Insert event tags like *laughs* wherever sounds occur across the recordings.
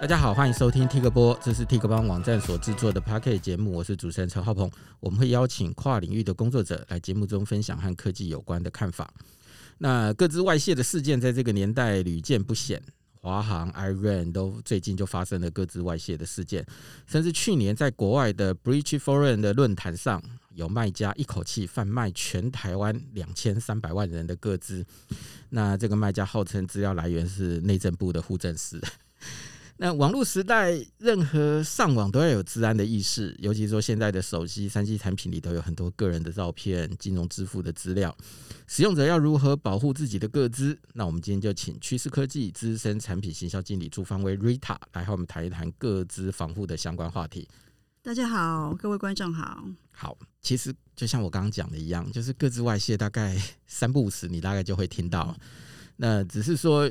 大家好，欢迎收听 Tik 播，这是 Tik 帮网站所制作的 Pocket 节目，我是主持人陈浩鹏。我们会邀请跨领域的工作者来节目中分享和科技有关的看法。那个资外泄的事件在这个年代屡见不鲜，华航、Iran 都最近就发生了个资外泄的事件，甚至去年在国外的 Bridge Forum 的论坛上，有卖家一口气贩卖全台湾两千三百万人的个资。那这个卖家号称资料来源是内政部的户政司。那网络时代，任何上网都要有治安的意识，尤其说现在的手机、三 G 产品里头有很多个人的照片、金融支付的资料，使用者要如何保护自己的个资？那我们今天就请趋势科技资深产品行销经理朱芳薇 Rita 来和我们谈一谈个资防护的相关话题。大家好，各位观众好。好，其实就像我刚刚讲的一样，就是个资外泄，大概三不五时你大概就会听到。那只是说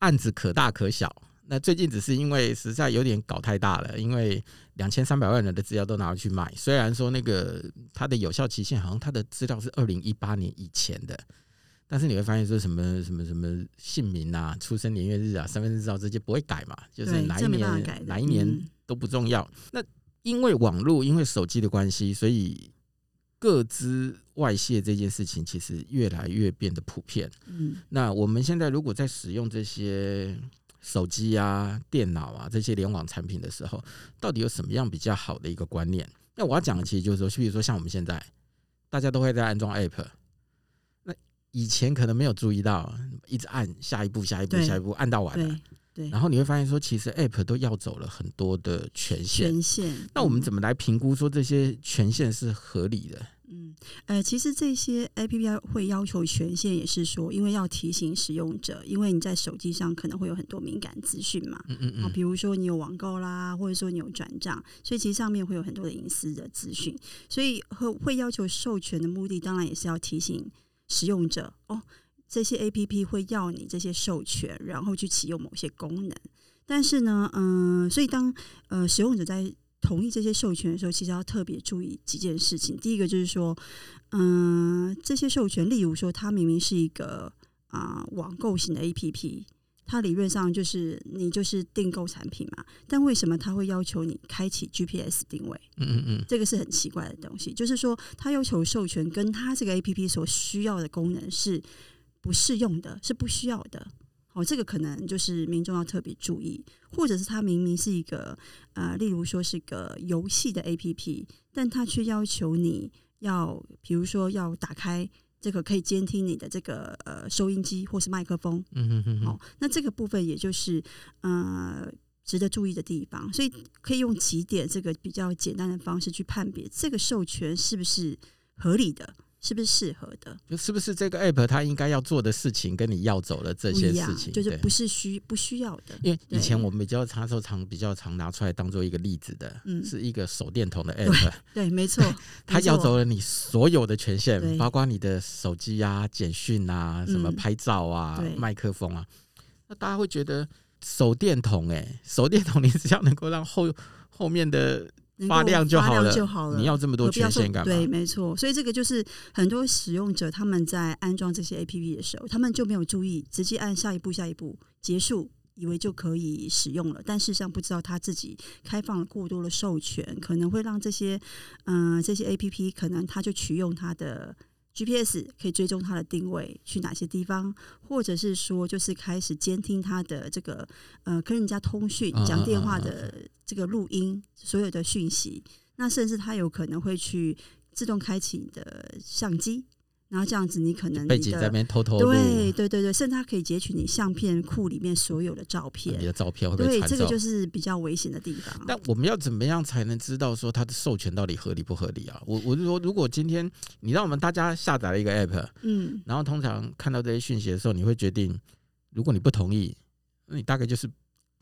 案子可大可小。那最近只是因为实在有点搞太大了，因为两千三百万人的资料都拿去卖，虽然说那个它的有效期限好像它的资料是二零一八年以前的，但是你会发现说什么什么什么姓名啊、出生年月日啊、身份证照这些不会改嘛，就是哪一年哪一年都不重要。那因为网络、因为手机的关系，所以各资外泄这件事情其实越来越变得普遍。嗯，那我们现在如果在使用这些。手机啊、电脑啊这些联网产品的时候，到底有什么样比较好的一个观念？那我要讲的其实就是说，比如说像我们现在，大家都会在安装 App，那以前可能没有注意到，一直按下一步、下一步、下一步，按到完了，对，然后你会发现说，其实 App 都要走了很多的权限。权限。那我们怎么来评估说这些权限是合理的？嗯，呃，其实这些 APP 会要求权限，也是说，因为要提醒使用者，因为你在手机上可能会有很多敏感资讯嘛，嗯嗯。嗯，比如说你有网购啦，或者说你有转账，所以其实上面会有很多的隐私的资讯，所以会会要求授权的目的，当然也是要提醒使用者哦，这些 APP 会要你这些授权，然后去启用某些功能，但是呢，嗯、呃，所以当呃使用者在同意这些授权的时候，其实要特别注意几件事情。第一个就是说，嗯、呃，这些授权，例如说，它明明是一个啊、呃、网购型的 APP，它理论上就是你就是订购产品嘛，但为什么它会要求你开启 GPS 定位？嗯嗯嗯，这个是很奇怪的东西。就是说，它要求授权跟它这个 APP 所需要的功能是不适用的，是不需要的。哦，这个可能就是民众要特别注意，或者是它明明是一个呃，例如说是个游戏的 APP，但它却要求你要，比如说要打开这个可以监听你的这个呃收音机或是麦克风。嗯哼哼。哦，那这个部分也就是呃值得注意的地方，所以可以用几点这个比较简单的方式去判别这个授权是不是合理的。是不是适合的？就是不是这个 app 它应该要做的事情，跟你要走了这些事情，就是不是需不需要的？因为以前我们比较常、常比较常拿出来当做一个例子的，嗯，是一个手电筒的 app，对，*laughs* 没错，它要走了你所有的权限，包括你的手机啊、简讯啊、什么拍照啊、麦克风啊，那大家会觉得手电筒，哎，手电筒，你只要能够让后后面的。发亮就好了，就好了。你要这么多权限干嘛？对，没错。所以这个就是很多使用者他们在安装这些 APP 的时候，他们就没有注意，直接按下一步、下一步结束，以为就可以使用了。但事实上不知道他自己开放了过多的授权，可能会让这些嗯、呃、这些 APP 可能他就取用他的。GPS 可以追踪它的定位去哪些地方，或者是说就是开始监听它的这个呃跟人家通讯讲电话的这个录音所有的讯息，那甚至它有可能会去自动开启你的相机。然后这样子，你可能背景在那边偷偷对对对对，甚至它可以截取你相片库里面所有的照片，你的照片会被。对，这个就是比较危险的地方。那我们要怎么样才能知道说它的授权到底合理不合理啊？我我是说，如果今天你让我们大家下载了一个 app，嗯，然后通常看到这些讯息的时候，你会决定，如果你不同意，那你大概就是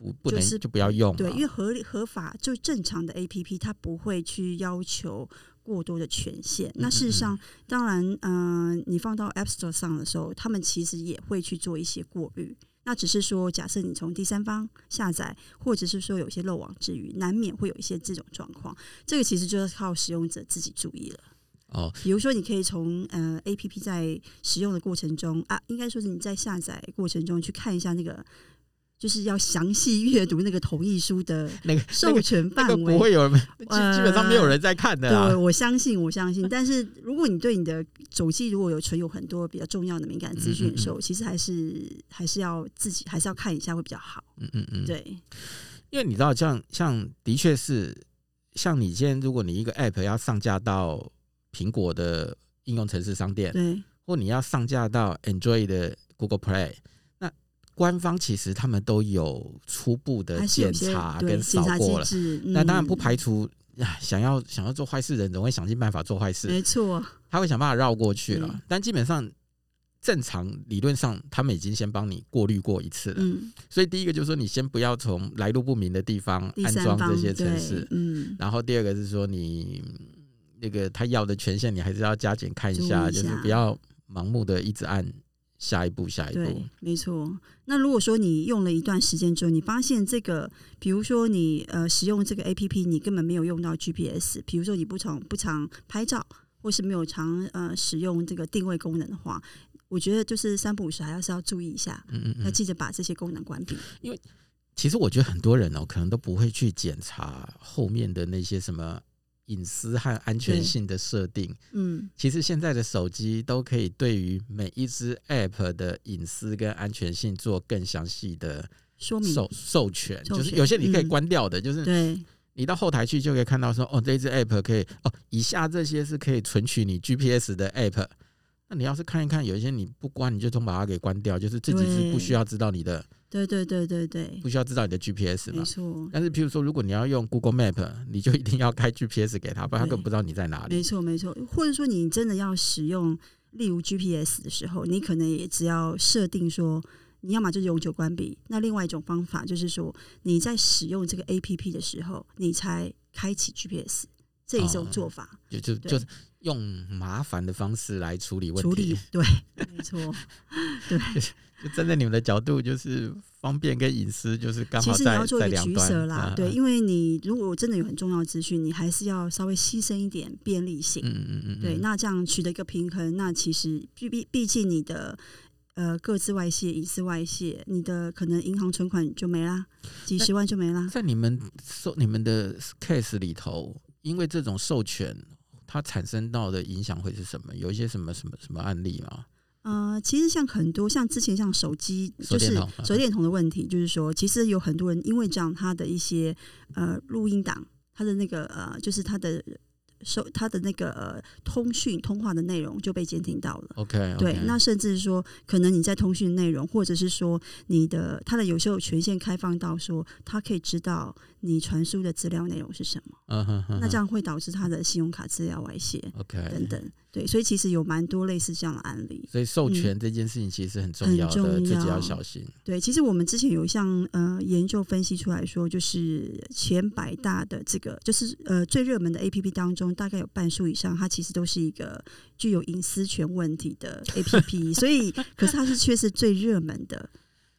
不不能就不要用。对，因为合理合法就正常的 app，它不会去要求。过多的权限，那事实上，当然，嗯、呃，你放到 App Store 上的时候，他们其实也会去做一些过滤。那只是说，假设你从第三方下载，或者是说有些漏网之鱼，难免会有一些这种状况。这个其实就是靠使用者自己注意了。哦，比如说，你可以从呃 APP 在使用的过程中啊，应该说是你在下载过程中去看一下那个。就是要详细阅读那个同意书的 *laughs* 那个授权范围，不会有人，*laughs* 基基本上没有人在看的。对，我相信，我相信。但是如果你对你的手机如果有存有很多比较重要的敏感资讯的时候，嗯嗯嗯其实还是还是要自己还是要看一下会比较好。嗯嗯嗯，对，因为你知道像，像像的确是，像你今天如果你一个 App 要上架到苹果的应用程式商店，对，或你要上架到 Android 的 Google Play，那官方其实他们都有初步的检查跟扫过了。嗯、那当然不排除想要想要做坏事的人总会想尽办法做坏事，没错，他会想办法绕过去了。但基本上正常理论上，他们已经先帮你过滤过一次了。嗯、所以第一个就是说，你先不要从来路不明的地方安装这些城市。嗯，然后第二个是说你。那个他要的权限，你还是要加减看一下，一下就是不要盲目的一直按下一步，下一步。对，没错。那如果说你用了一段时间之后，你发现这个，比如说你呃使用这个 APP，你根本没有用到 GPS，比如说你不常不常拍照，或是没有常呃使用这个定位功能的话，我觉得就是三不五时还是要注意一下，嗯嗯嗯，要记得把这些功能关闭。因为其实我觉得很多人哦，可能都不会去检查后面的那些什么。隐私和安全性的设定，嗯，其实现在的手机都可以对于每一只 App 的隐私跟安全性做更详细的说明授授权，就是有些你可以关掉的，就是对。你到后台去就可以看到说，哦，这支 App 可以哦，以下这些是可以存取你 GPS 的 App。那你要是看一看，有一些你不关，你就通把它给关掉，就是自己是不需要知道你的。对对对对对，不需要知道你的 GPS 嘛？没错。但是，譬如说，如果你要用 Google Map，*laughs* 你就一定要开 GPS 给他，不然他根本不知道你在哪里。没错没错。或者说，你真的要使用，例如 GPS 的时候，你可能也只要设定说，你要么就是永久关闭。那另外一种方法就是说，你在使用这个 APP 的时候，你才开启 GPS 这一种做法。哦、就就就是。用麻烦的方式来处理问题，处理对，没错，*laughs* 对，就站在你们的角度，就是方便跟隐私，就是刚好在其实你要做一个取舍啦，啊、对，因为你如果真的有很重要的资讯，你还是要稍微牺牲一点便利性，嗯嗯嗯，对，那这样取得一个平衡，那其实毕毕毕竟你的呃各自外泄、隐私外泄，你的可能银行存款就没啦，几十万就没啦。在你们授你们的 case 里头，因为这种授权。它产生到的影响会是什么？有一些什么什么什么案例吗？呃，其实像很多像之前像手机就是手电筒的问题，就是说，其实有很多人因为这样，他的一些呃录音档，他的那个呃，就是他的。收他的那个呃通讯通话的内容就被监听到了。OK，对，那甚至说可能你在通讯内容，或者是说你的他的有时候权限开放到说，他可以知道你传输的资料内容是什么。Uh uh huh. 那这样会导致他的信用卡资料外泄。OK，等等。对，所以其实有蛮多类似这样的案例。所以授权这件事情其实很重要的，嗯、自己要小心。对，其实我们之前有一项呃研究分析出来说，就是前百大的这个，就是呃最热门的 APP 当中，大概有半数以上，它其实都是一个具有隐私权问题的 APP。*laughs* 所以，可是它是却是最热门的。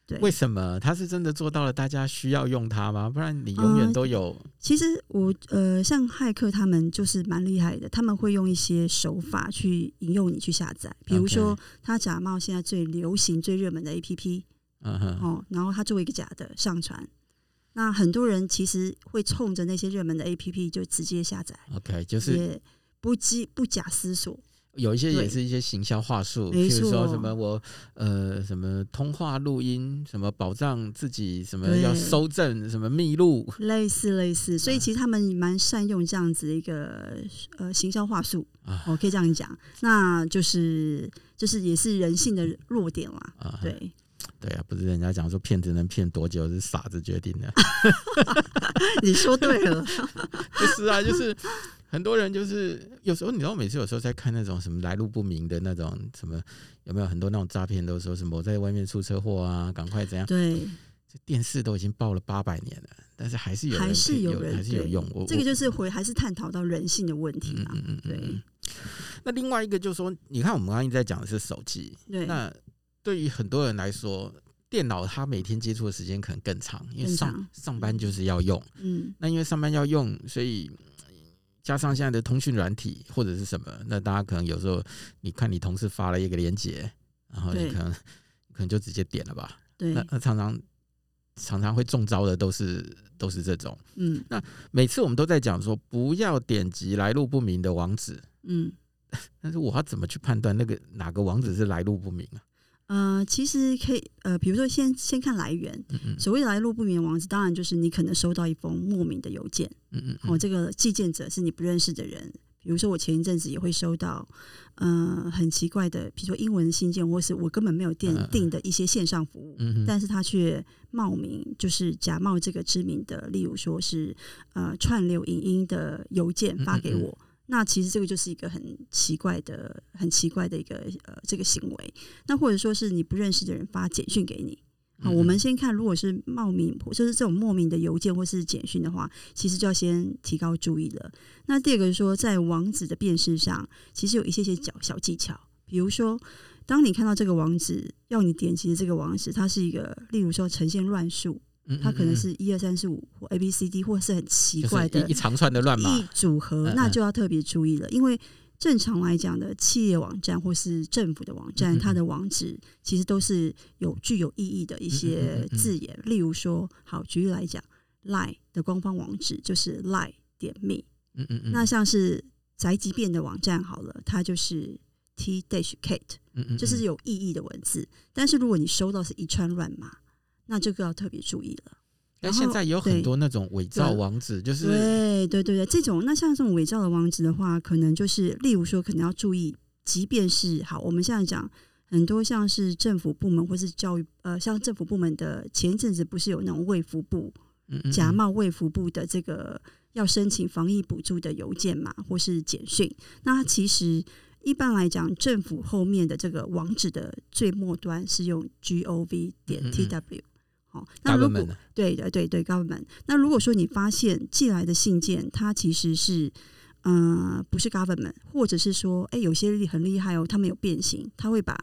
对，为什么它是真的做到了？大家需要用它吗？不然你永远都有。嗯、其实我呃，像骇客他们就是蛮厉害的，他们会用一些手法去引诱你去下载，比如说他假冒现在最流行、最热门的 APP，嗯哼，哦，然后他作为一个假的上传，那很多人其实会冲着那些热门的 APP 就直接下载，OK，就是也不机不假思索。有一些也是一些行销话术，比如说什么我呃什么通话录音，什么保障自己，什么要收证，什么密录，类似类似，所以其实他们蛮善用这样子的一个呃行销话术，啊。我可以这样讲，那就是就是也是人性的弱点啦，对对啊，不是人家讲说骗子能骗多久是傻子决定的，*laughs* 你说对了，*laughs* 就是啊，就是。很多人就是有时候，你知道，每次有时候在看那种什么来路不明的那种什么，有没有很多那种诈骗，都说什么我在外面出车祸啊，赶快怎样？对，这电视都已经报了八百年了，但是还是有人还是有人还是有用。我这个就是回还是探讨到人性的问题嘛。嗯嗯嗯。对。那另外一个就是说，你看我们刚刚一直在讲的是手机，对。那对于很多人来说，电脑他每天接触的时间可能更长，因为上上班就是要用。嗯。那因为上班要用，所以。加上现在的通讯软体或者是什么，那大家可能有时候你看你同事发了一个链接，然后你可能可能就直接点了吧。对，那那常常常常会中招的都是都是这种。嗯，那每次我们都在讲说不要点击来路不明的网址。嗯，但是我要怎么去判断那个哪个网址是来路不明啊？呃，其实可以，呃，比如说先先看来源。嗯嗯，所谓的来路不明的网址，当然就是你可能收到一封莫名的邮件。嗯嗯，哦，这个寄件者是你不认识的人。比如说我前一阵子也会收到，呃，很奇怪的，比如说英文信件，或是我根本没有订订的一些线上服务，嗯嗯，但是他却冒名，就是假冒这个知名的，例如说是呃串流影音的邮件发给我。那其实这个就是一个很奇怪的、很奇怪的一个呃这个行为。那或者说是你不认识的人发简讯给你，好，我们先看，如果是冒名，就是这种莫名的邮件或是简讯的话，其实就要先提高注意了。那第二个是说，在网址的辨识上，其实有一些些小小技巧，比如说，当你看到这个网址要你点击的这个网址，它是一个，例如说呈现乱数。它可能是一二三四五或 A B C D，或是很奇怪的一长串的乱码组合，那就要特别注意了。因为正常来讲的企业网站或是政府的网站，它的网址其实都是有具有意义的一些字眼。例如说，好举例来讲，Line 的官方网址就是 Line 点 me。嗯嗯嗯。那像是宅急便的网站好了，它就是 T dash Kate，嗯嗯，就是有意义的文字。但是如果你收到是一串乱码。那这个要特别注意了。但现在有很多那种伪造网址，就是对对对对，这种那像这种伪造的网址的话，可能就是例如说，可能要注意，即便是好，我们现在讲很多像是政府部门或是教育呃，像政府部门的前一阵子不是有那种卫福部假冒卫福部的这个要申请防疫补助的邮件嘛，或是简讯，那它其实一般来讲，政府后面的这个网址的最末端是用 gov 点 tw。哦，那如果对的，对对，government。那如果说你发现寄来的信件，它其实是呃不是 government，或者是说，哎，有些很厉害哦，他们有变形，他会把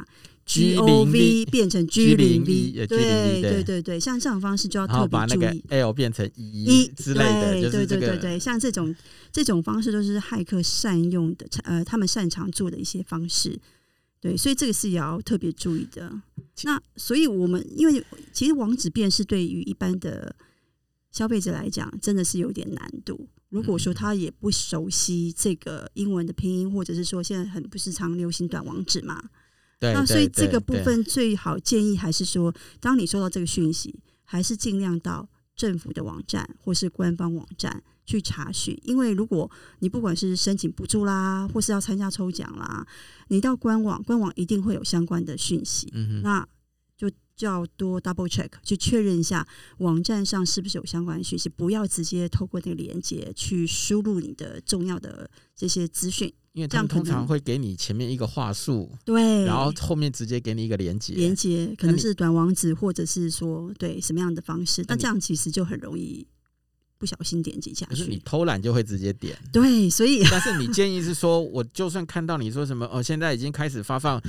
gov 变成 g 零 v，对对对对，像这种方式就要特别注意，l 变成一之类的，对对对对对，像这种这种方式都是骇客善用的，呃，他们擅长做的一些方式。对，所以这个是也要特别注意的。那所以我们因为其实网址辨识对于一般的消费者来讲，真的是有点难度。如果说他也不熟悉这个英文的拼音，或者是说现在很不是常流行短网址嘛，对，那所以这个部分最好建议还是说，当你收到这个讯息，还是尽量到政府的网站或是官方网站。去查询，因为如果你不管是申请补助啦，或是要参加抽奖啦，你到官网，官网一定会有相关的讯息，嗯、哼。那就就要多 double check 去确认一下网站上是不是有相关的讯息，不要直接透过那个链接去输入你的重要的这些资讯，因为这样通常会给你前面一个话术，对，然后后面直接给你一个连接，连接可能是短网址，或者是说对什么样的方式，那这样其实就很容易。不小心点击下去，你偷懒就会直接点。对，所以 *laughs* 但是你建议是说，我就算看到你说什么哦，现在已经开始发放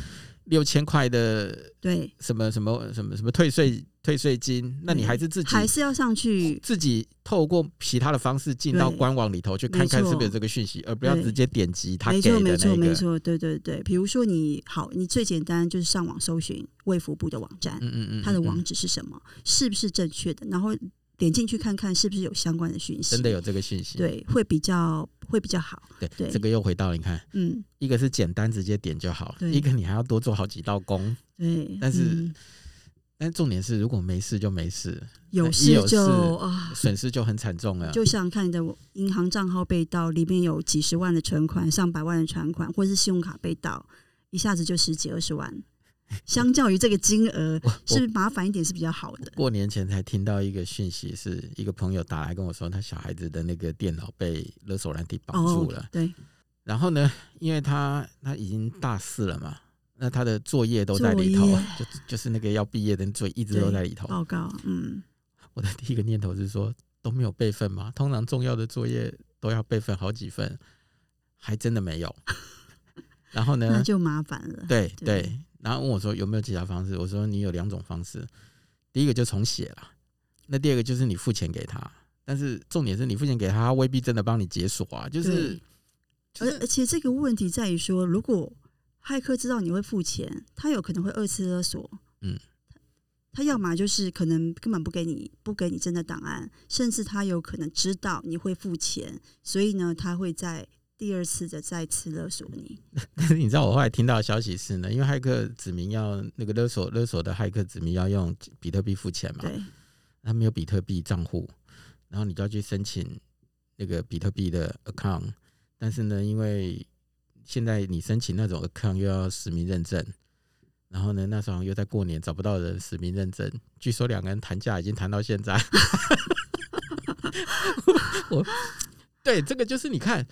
六千块的，对，什么什么什么什么退税退税金，那你还是自己还是要上去自己透过其他的方式进到官网里头去看看是不是有这个讯息，而不要直接点击他给的那个。没错，没错，对对对。比如说你好，你最简单就是上网搜寻卫福部的网站，嗯嗯嗯，它的网址是什么，是不是正确的，然后。点进去看看是不是有相关的讯息，真的有这个讯息，对，会比较会比较好。对对，这个又回到你看，嗯，一个是简单直接点就好，一个你还要多做好几道工。对，但是但重点是，如果没事就没事，有事就啊，损失就很惨重了。就像看你的银行账号被盗，里面有几十万的存款、上百万的存款，或者是信用卡被盗，一下子就十几二十万。*laughs* 相较于这个金额，是麻烦一点是比较好的？过年前才听到一个讯息，是一个朋友打来跟我说，他小孩子的那个电脑被勒索软体绑住了。哦。对，然后呢，因为他他已经大四了嘛，那他的作业都在里头，就就是那个要毕业的作业一直都在里头。报告，嗯，我的第一个念头是说，都没有备份吗？通常重要的作业都要备份好几份，还真的没有。*laughs* 然后呢，那就麻烦了。对对。对然后问我说有没有其他方式？我说你有两种方式，第一个就重写了，那第二个就是你付钱给他。但是重点是你付钱给他，他未必真的帮你解锁啊。就是，而而且这个问题在于说，如果骇客知道你会付钱，他有可能会二次勒索。嗯，他要么就是可能根本不给你不给你真的档案，甚至他有可能知道你会付钱，所以呢，他会在第二次的再次勒索你。*laughs* 但是你知道我后来听到的消息是呢，因为骇客指明要那个勒索勒索的骇客指明要用比特币付钱嘛，对，他没有比特币账户，然后你就要去申请那个比特币的 account，但是呢，因为现在你申请那种 account 又要实名认证。然后呢，那时候又在过年找不到人实名认证，据说两个人谈价已经谈到现在。*laughs* 我对这个就是你看，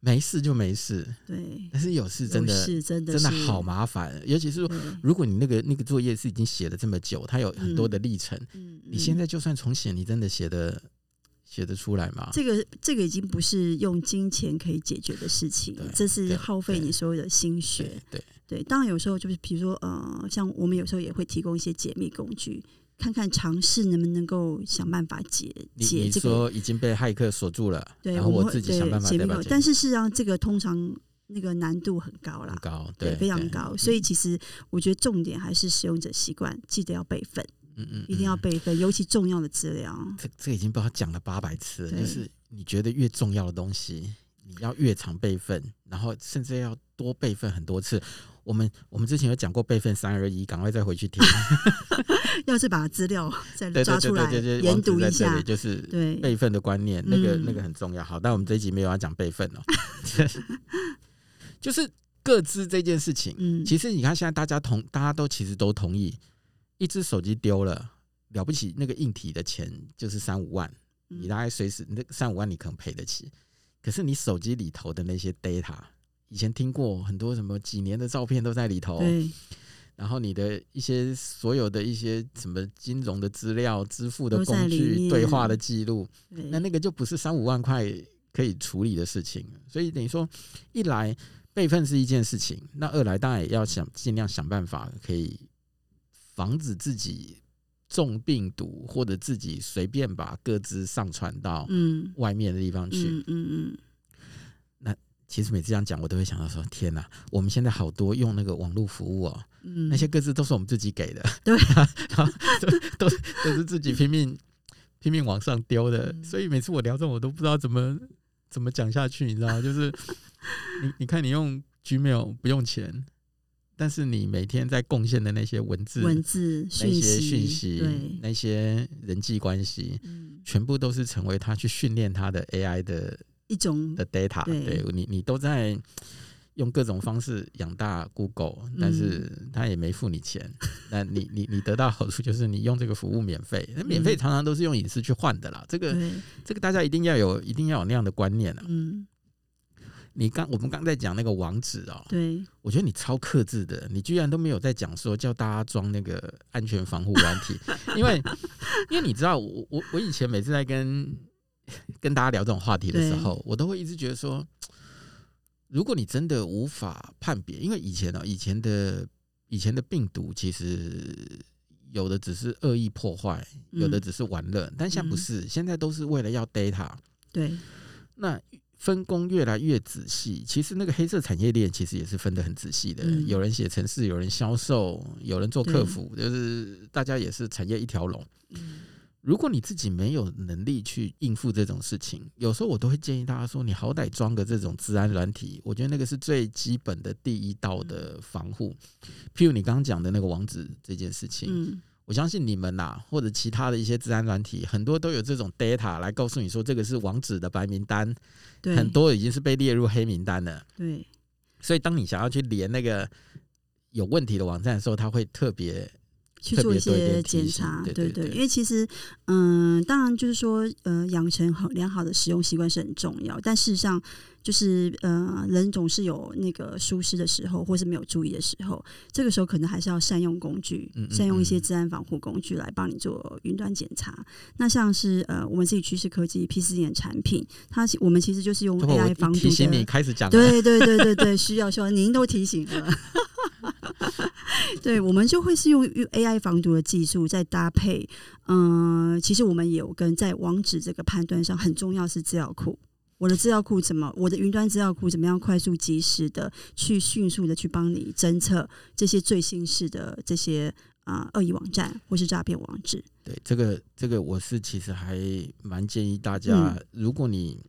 没事就没事，对，但是有事真的是真的真的好麻烦，尤其是说如果你那个那个作业是已经写了这么久，它有很多的历程，嗯，你现在就算重写，你真的写的。写得出来吗？这个这个已经不是用金钱可以解决的事情，这是耗费你所有的心血。对对，对，对，当然有时候就是比如说呃，像我们有时候也会提供一些解密工具，看看尝试能不能够想办法解解这个。说已经被骇客锁住了，对，然后我自己想办法解密。但是事实上，这个通常那个难度很高啦，高对，对，非常高。所以其实我觉得重点还是使用者习惯，记得要备份。嗯嗯，一定要备份，尤其重要的资料。这这已经不知道讲了八百次了，就是你觉得越重要的东西，你要越常备份，然后甚至要多备份很多次。我们我们之前有讲过备份三二一，赶快再回去听。*laughs* 要是把资料再 *laughs* 抓出来研读一下，就是对备份的观念，那个那个很重要。好，但我们这一集没有要讲备份哦，*laughs* 就是各自这件事情。嗯，其实你看现在大家同大家都其实都同意。一只手机丢了，了不起，那个硬体的钱就是三五万，你大概随时那三五万你可能赔得起。可是你手机里头的那些 data，以前听过很多什么几年的照片都在里头，然后你的一些所有的一些什么金融的资料、支付的工具、对话的记录，那那个就不是三五万块可以处理的事情。所以等于说，一来备份是一件事情，那二来当然也要想尽量想办法可以。防止自己中病毒，或者自己随便把各自上传到外面的地方去。嗯嗯，嗯。那其实每次这样讲，我都会想到说：天哪！我们现在好多用那个网络服务哦，那些各自都是我们自己给的，对啊，*laughs* 都都是自己拼命拼命往上丢的。所以每次我聊这种，我都不知道怎么怎么讲下去，你知道吗？就是你你看，你用 Gmail 不用钱。但是你每天在贡献的那些文字、文字、那些讯息、那些人际关系，嗯全部都是成为他去训练他的 AI 的一种的 data。对你，你都在用各种方式养大 Google，但是他也没付你钱。那你，你，你得到好处就是你用这个服务免费。那免费常常都是用隐私去换的啦。这个，这个大家一定要有，一定要有那样的观念啊。嗯。你刚我们刚在讲那个网址哦，对，我觉得你超克制的，你居然都没有在讲说叫大家装那个安全防护软体，因为因为你知道我我我以前每次在跟 *laughs* 跟大家聊这种话题的时候，我都会一直觉得说，如果你真的无法判别，因为以前呢，以前的以前的病毒其实有的只是恶意破坏，有的只是玩乐，但现在不是，现在都是为了要 data，对，那。分工越来越仔细，其实那个黑色产业链其实也是分得很仔细的。嗯、有人写程式，有人销售，有人做客服，就是大家也是产业一条龙。嗯、如果你自己没有能力去应付这种事情，有时候我都会建议大家说，你好歹装个这种治安软体，我觉得那个是最基本的第一道的防护。譬如你刚刚讲的那个网址这件事情。嗯我相信你们呐、啊，或者其他的一些治安软体，很多都有这种 data 来告诉你说，这个是网址的白名单，很多已经是被列入黑名单了。对，所以当你想要去连那个有问题的网站的时候，它会特别。去做一些检查，对对，对对，因为其实，嗯，当然就是说，呃，养成很良好的使用习惯是很重要，但事实上，就是呃，人总是有那个疏失的时候，或是没有注意的时候，这个时候可能还是要善用工具，嗯嗯嗯善用一些治安防护工具来帮你做云端检查。那像是呃，我们自己趋势科技 P 四点产品，它我们其实就是用 AI 防毒的。提醒你开始讲，对对对对对，需要需要，您都提醒了。*laughs* *laughs* 对，我们就会是用 AI 防毒的技术，再搭配，嗯、呃，其实我们有跟在网址这个判断上很重要是资料库，我的资料库怎么，我的云端资料库怎么样快速及时的去迅速的去帮你侦测这些最新式的这些啊恶意网站或是诈骗网址？对，这个这个我是其实还蛮建议大家，嗯、如果你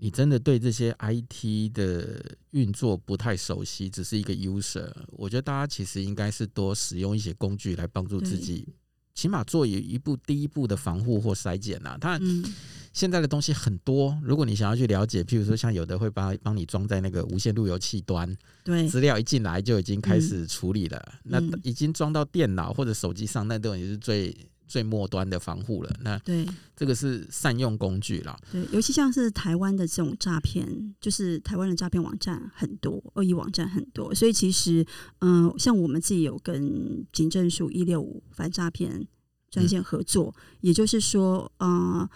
你真的对这些 IT 的运作不太熟悉，只是一个 user，我觉得大家其实应该是多使用一些工具来帮助自己，起码做一一步第一步的防护或筛检呐。当然，现在的东西很多，如果你想要去了解，譬如说像有的会帮帮你装在那个无线路由器端，对，资料一进来就已经开始处理了，那已经装到电脑或者手机上，那都已经是最。最末端的防护了，那对这个是善用工具啦。对，尤其像是台湾的这种诈骗，就是台湾的诈骗网站很多，恶意网站很多，所以其实，嗯、呃，像我们自己有跟警政署一六五反诈骗专线合作，嗯、也就是说，呃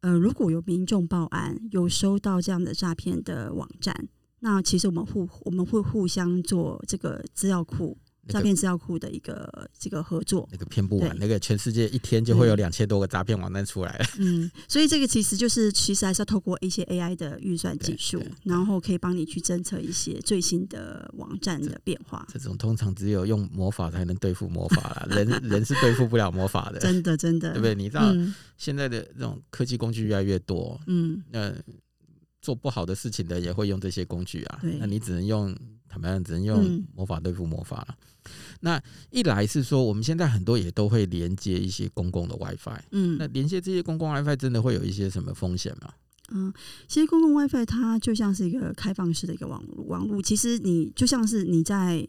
呃，如果有民众报案，有收到这样的诈骗的网站，那其实我们互我们会互相做这个资料库。诈骗资料库的一个这个合作，那个骗不完，那个全世界一天就会有两千多个诈骗网站出来了。嗯，所以这个其实就是其实还是要透过一些 AI 的运算技术，然后可以帮你去侦测一些最新的网站的变化。这种通常只有用魔法才能对付魔法啦，*laughs* 人人是对付不了魔法的。真的，真的，对不对？你知道现在的这种科技工具越来越多，嗯，那做不好的事情的也会用这些工具啊。那你只能用。他们只能用魔法对付魔法了。嗯、那一来是说，我们现在很多也都会连接一些公共的 WiFi。嗯，那连接这些公共 WiFi 真的会有一些什么风险吗？嗯，其实公共 WiFi 它就像是一个开放式的一个网络，网络其实你就像是你在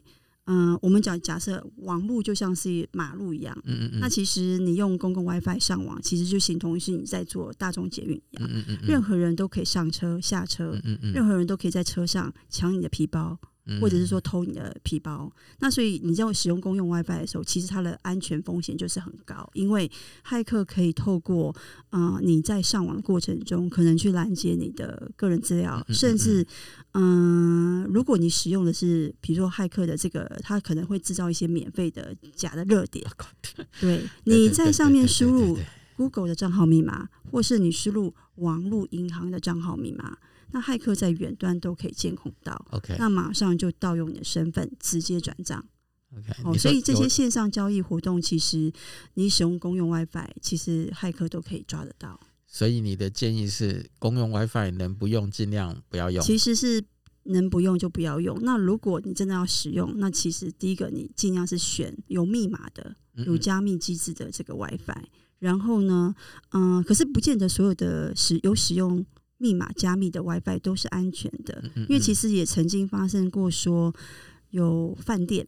嗯，我们讲假设网路就像是马路一样。嗯嗯嗯。那其实你用公共 WiFi 上网，其实就形同于是你在做大众捷运一样。嗯嗯嗯。任何人都可以上车下车。嗯嗯嗯。任何人都可以在车上抢你的皮包。或者是说偷你的皮包，那所以你在使用公用 WiFi 的时候，其实它的安全风险就是很高，因为骇客可以透过呃你在上网的过程中，可能去拦截你的个人资料，甚至嗯、呃，如果你使用的是比如说骇客的这个，它可能会制造一些免费的假的热点，对，你在上面输入 Google 的账号密码，或是你输入网络银行的账号密码。那骇客在远端都可以监控到，OK，那马上就盗用你的身份，直接转账，OK。哦，所以这些线上交易活动，其实你使用公用 WiFi，其实骇客都可以抓得到。所以你的建议是，公用 WiFi 能不用尽量不要用。其实是能不用就不要用。那如果你真的要使用，那其实第一个你尽量是选有密码的、有加密机制的这个 WiFi。然后呢，嗯、呃，可是不见得所有的使有使用。密码加密的 WiFi 都是安全的，因为其实也曾经发生过，说有饭店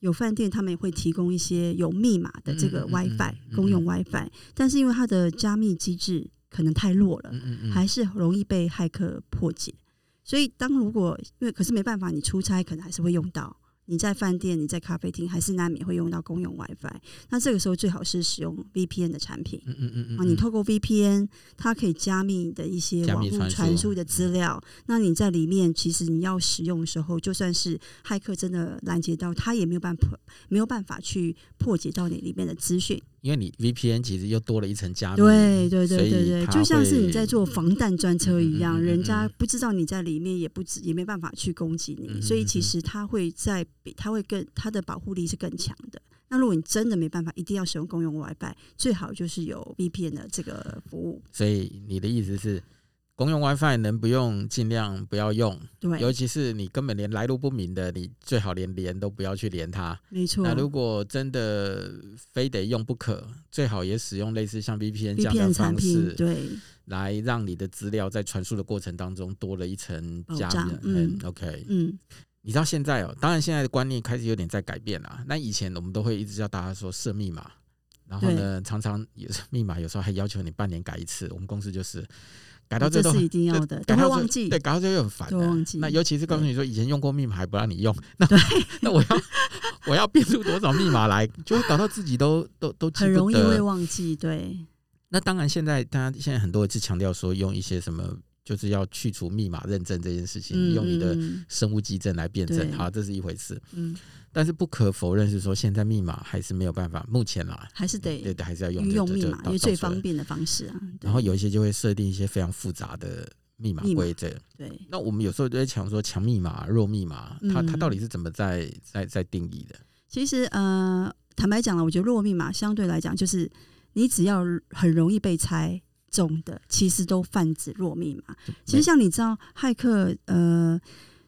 有饭店他们也会提供一些有密码的这个 WiFi 公用 WiFi，但是因为它的加密机制可能太弱了，还是容易被骇客破解。所以当如果因为可是没办法，你出差可能还是会用到。你在饭店、你在咖啡厅，还是难免会用到公用 WiFi。那这个时候最好是使用 VPN 的产品。嗯嗯嗯嗯。啊，你透过 VPN，它可以加密你的一些网络传输的资料。那你在里面，其实你要使用的时候，就算是骇客真的拦截到，他也没有办法，没有办法去破解到你里面的资讯。因为你 VPN 其实又多了一层加密，对对对对对，就像是你在做防弹专车一样，人家不知道你在里面，也不知也没办法去攻击你，所以其实它会在比它会更它的保护力是更强的。那如果你真的没办法，一定要使用公用 WiFi，最好就是有 VPN 的这个服务。所以你的意思是？公用 WiFi 能不用尽量不要用，对，尤其是你根本连来路不明的，你最好连连都不要去连它。没错。那如果真的非得用不可，最好也使用类似像 VPN 这样的方式，对，来让你的资料在传输的过程当中多了一层加密。嗯，OK，嗯，你知道现在哦，当然现在的观念开始有点在改变了。那以前我们都会一直叫大家说设密码，然后呢，常常也是密码有时候还要求你半年改一次。我们公司就是。改到这是一定要 *laughs* 的，都会忘记。对，改到这又很烦的。忘记。那尤其是告诉你说以前用过密码还不让你用，那 *laughs* 那我要我要变出多少密码来，就会搞到自己都都都很容易会忘记。对。那当然，现在大家现在很多人是强调说用一些什么，就是要去除密码认证这件事情，用你的生物基证来辨证。好，这是一回事。嗯。但是不可否认是说，现在密码还是没有办法。目前啦，还是得还是要用用密码，因为最方便的方式啊。然后有一些就会设定一些非常复杂的密码规则。对，那我们有时候就在讲说强密码、弱密码，它它到底是怎么在在在定义的？其实呃，坦白讲了，我觉得弱密码相对来讲，就是你只要很容易被猜中的，其实都泛指弱密码。其实像你知道，骇客呃，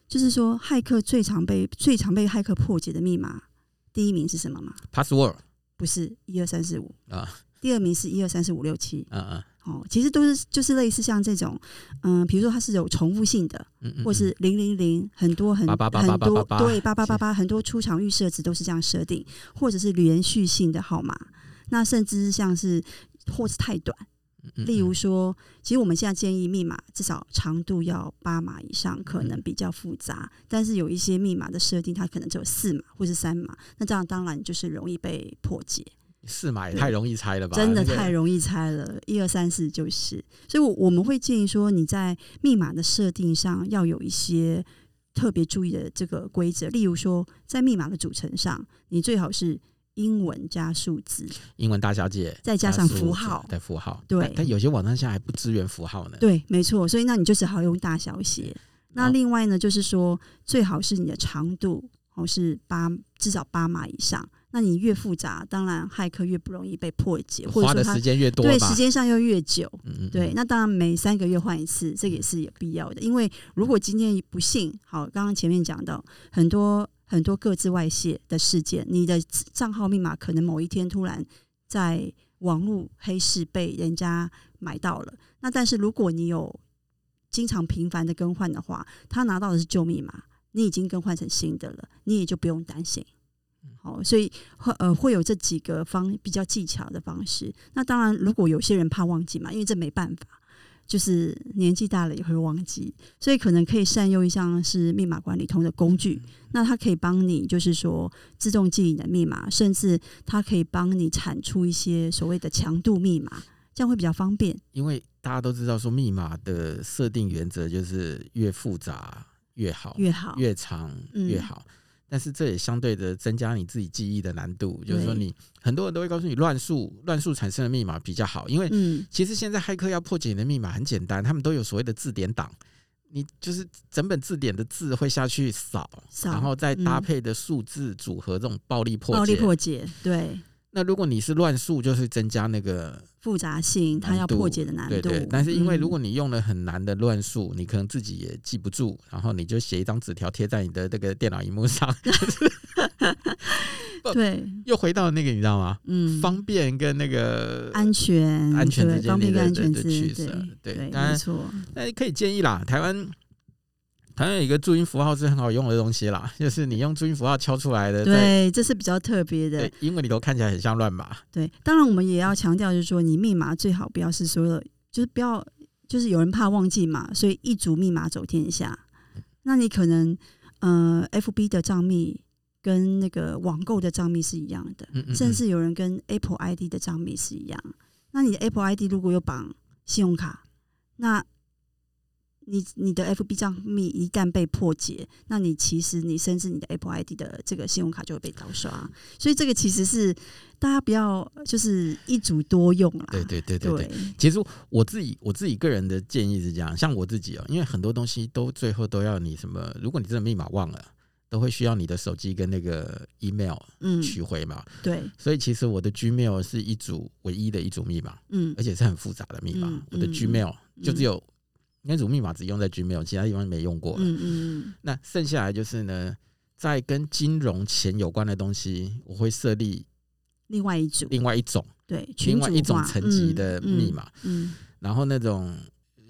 就是说骇客最常被最常被骇客破解的密码，第一名是什么吗？Password 不是一二三四五啊。第二名是一二三四五六七，嗯嗯，哦，其实都是就是类似像这种，嗯、呃，比如说它是有重复性的，嗯嗯，或是零零零很多很很多对八八八八很多出场预设值都是这样设定，或者是连续性的号码，那甚至像是或是太短，例如说，其实我们现在建议密码至少长度要八码以上，可能比较复杂，但是有一些密码的设定它可能只有四码或是三码，那这样当然就是容易被破解。四码也太容易猜了吧？真的太容易猜了，一二三四就是。所以，我我们会建议说，你在密码的设定上要有一些特别注意的这个规则。例如说，在密码的组成上，你最好是英文加数字，英文大小姐，再加上符号，对符号。对，但，有些网站现在还不支援符号呢。对，没错。所以，那你就只好用大小写。那另外呢，就是说，最好是你的长度哦是八，至少八码以上。那你越复杂，当然骇客越不容易被破解，或者说花的时间越多，对，时间上又越久。嗯嗯对，那当然每三个月换一次，这个也是有必要的。因为如果今天不幸，好，刚刚前面讲到很多很多各自外泄的事件，你的账号密码可能某一天突然在网络黑市被人家买到了。那但是如果你有经常频繁的更换的话，他拿到的是旧密码，你已经更换成新的了，你也就不用担心。好，所以会呃会有这几个方比较技巧的方式。那当然，如果有些人怕忘记嘛，因为这没办法，就是年纪大了也会忘记，所以可能可以善用一项是密码管理通的工具。那它可以帮你，就是说自动记你的密码，甚至它可以帮你产出一些所谓的强度密码，这样会比较方便。因为大家都知道说，密码的设定原则就是越复杂越好，越好，越长越好。嗯但是这也相对的增加你自己记忆的难度，就是说你很多人都会告诉你乱数乱数产生的密码比较好，因为其实现在骇客要破解你的密码很简单，他们都有所谓的字典档，你就是整本字典的字会下去扫，然后再搭配的数字组合这种暴力破解，暴力破解，对。那如果你是乱数，就是增加那个复杂性，它要破解的难度。对对。但是因为如果你用了很难的乱数，你可能自己也记不住，然后你就写一张纸条贴在你的这个电脑荧幕上。*laughs* 对，又回到那个你知道吗？嗯，方便跟那个安全，安全之间的的取舍。对，没错。那可以建议啦，台湾。好像有一个注音符号是很好用的东西啦，*laughs* 就是你用注音符号敲出来的。对，这是比较特别的。英文里头看起来很像乱码。对，当然我们也要强调，就是说你密码最好不要是说的，就是不要，就是有人怕忘记嘛，所以一组密码走天下。那你可能，呃，FB 的账密跟那个网购的账密是一样的，嗯嗯嗯，甚至有人跟 Apple ID 的账密是一样。那你的 Apple ID 如果有绑信用卡，那你你的 FB 账密一旦被破解，那你其实你甚至你的 Apple ID 的这个信用卡就会被盗刷，所以这个其实是大家不要就是一组多用啦。对对对对对，对其实我自己我自己个人的建议是这样，像我自己哦，因为很多东西都最后都要你什么，如果你真的密码忘了，都会需要你的手机跟那个 email 取回嘛。嗯、对，所以其实我的 Gmail 是一组唯一的一组密码，嗯，而且是很复杂的密码，嗯、我的 Gmail 就只有。那组密码只用在 Gmail，其他地方没用过了。嗯嗯，那剩下来就是呢，在跟金融钱有关的东西，我会设立另外一组、另外一种对，另外一种层级的密码。嗯，然后那种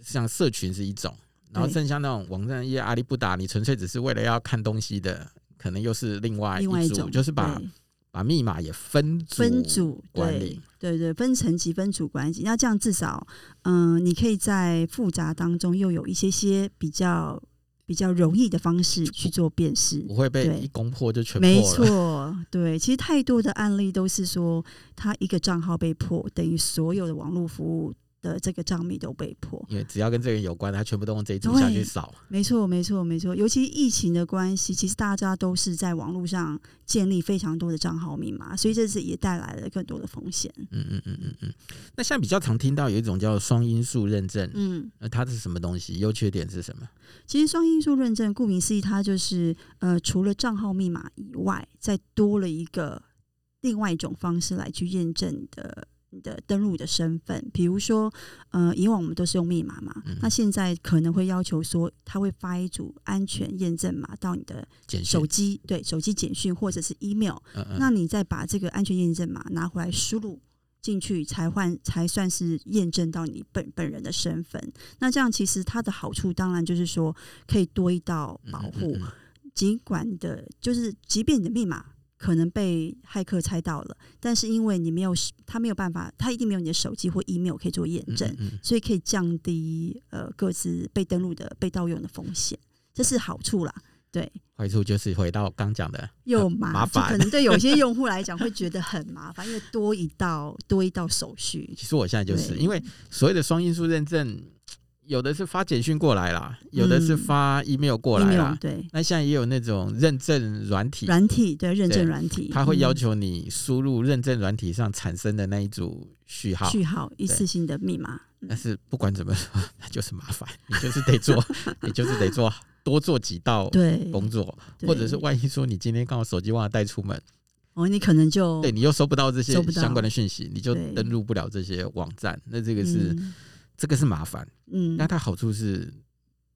像社群是一种，然后剩下那种网站一些阿里不达，你纯粹只是为了要看东西的，可能又是另外一组，就是把。把密码也分组分组管理，对对对，分层级分组管理。那这样至少，嗯、呃，你可以在复杂当中又有一些些比较比较容易的方式去做辨识，不会被一攻破就全破。没错，对，其实太多的案例都是说，他一个账号被破，等于所有的网络服务的这个账密都被破，因为只要跟这个人有关，他全部都用这一组下去扫。没错，没错，没错。尤其疫情的关系，其实大家都是在网络上建立非常多的账号密码，所以这次也带来了更多的风险。嗯嗯嗯嗯嗯。那现在比较常听到有一种叫双因素认证，嗯，那它是什么东西？优缺点是什么？其实双因素认证，顾名思义，它就是呃，除了账号密码以外，再多了一个另外一种方式来去验证的。的登录的身份，比如说，呃，以往我们都是用密码嘛，嗯、那现在可能会要求说，他会发一组安全验证码到你的手机，对手机简讯或者是 email，嗯嗯，那你再把这个安全验证码拿回来输入进去，才换才算是验证到你本本人的身份。那这样其实它的好处，当然就是说可以多一道保护，尽、嗯、管的，就是即便你的密码。可能被骇客猜到了，但是因为你没有，他没有办法，他一定没有你的手机或 email 可以做验证，嗯嗯、所以可以降低呃各自被登录的被盗用的风险，这是好处啦。对，坏处就是回到刚讲的又麻麻烦，可能对有些 *laughs* 用户来讲会觉得很麻烦，因为多一道多一道手续。其实我现在就是因为所谓的双因素认证。有的是发简讯过来啦，有的是发 email 过来啦。嗯、对，那现在也有那种认证软体，软体对认证软体，它会要求你输入认证软体上产生的那一组序号，序号一次性的密码。但是不管怎么说，那就是麻烦，你就是得做，*laughs* 你就是得做多做几道工作，或者是万一说你今天刚好手机忘了带出门，哦，你可能就对你又收不到这些相关的讯息，你就登录不了这些网站。那这个是。嗯这个是麻烦，嗯，那它好处是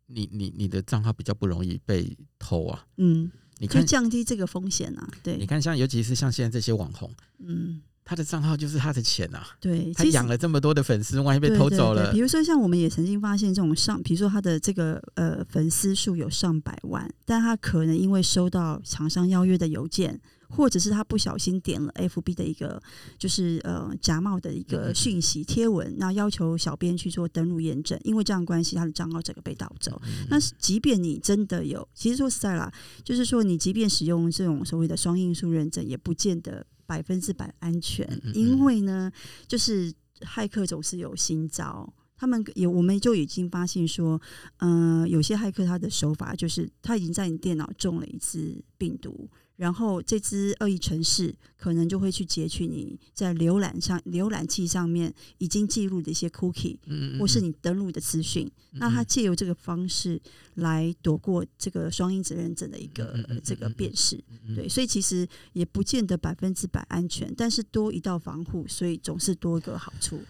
你，你你你的账号比较不容易被偷啊，嗯，你可以降低这个风险啊，对，你看像尤其是像现在这些网红，嗯，他的账号就是他的钱啊，对，他养了这么多的粉丝，万一被偷走了，比如说像我们也曾经发现这种上，比如说他的这个呃粉丝数有上百万，但他可能因为收到厂商邀约的邮件。或者是他不小心点了 FB 的一个，就是呃假冒的一个讯息贴文，那要求小编去做登录验证，因为这样关系，他的账号整个被盗走。那即便你真的有，其实说实在啦，就是说你即便使用这种所谓的双因素认证，也不见得百分之百安全，因为呢，就是骇客总是有新招，他们也我们就已经发现说，呃，有些骇客他的手法就是他已经在你电脑中了一次病毒。然后这只恶意城市可能就会去截取你在浏览上浏览器上面已经记录的一些 cookie，或是你登录的资讯。那它借由这个方式来躲过这个双因子认证的一个这个辨识。对，所以其实也不见得百分之百安全，但是多一道防护，所以总是多一个好处。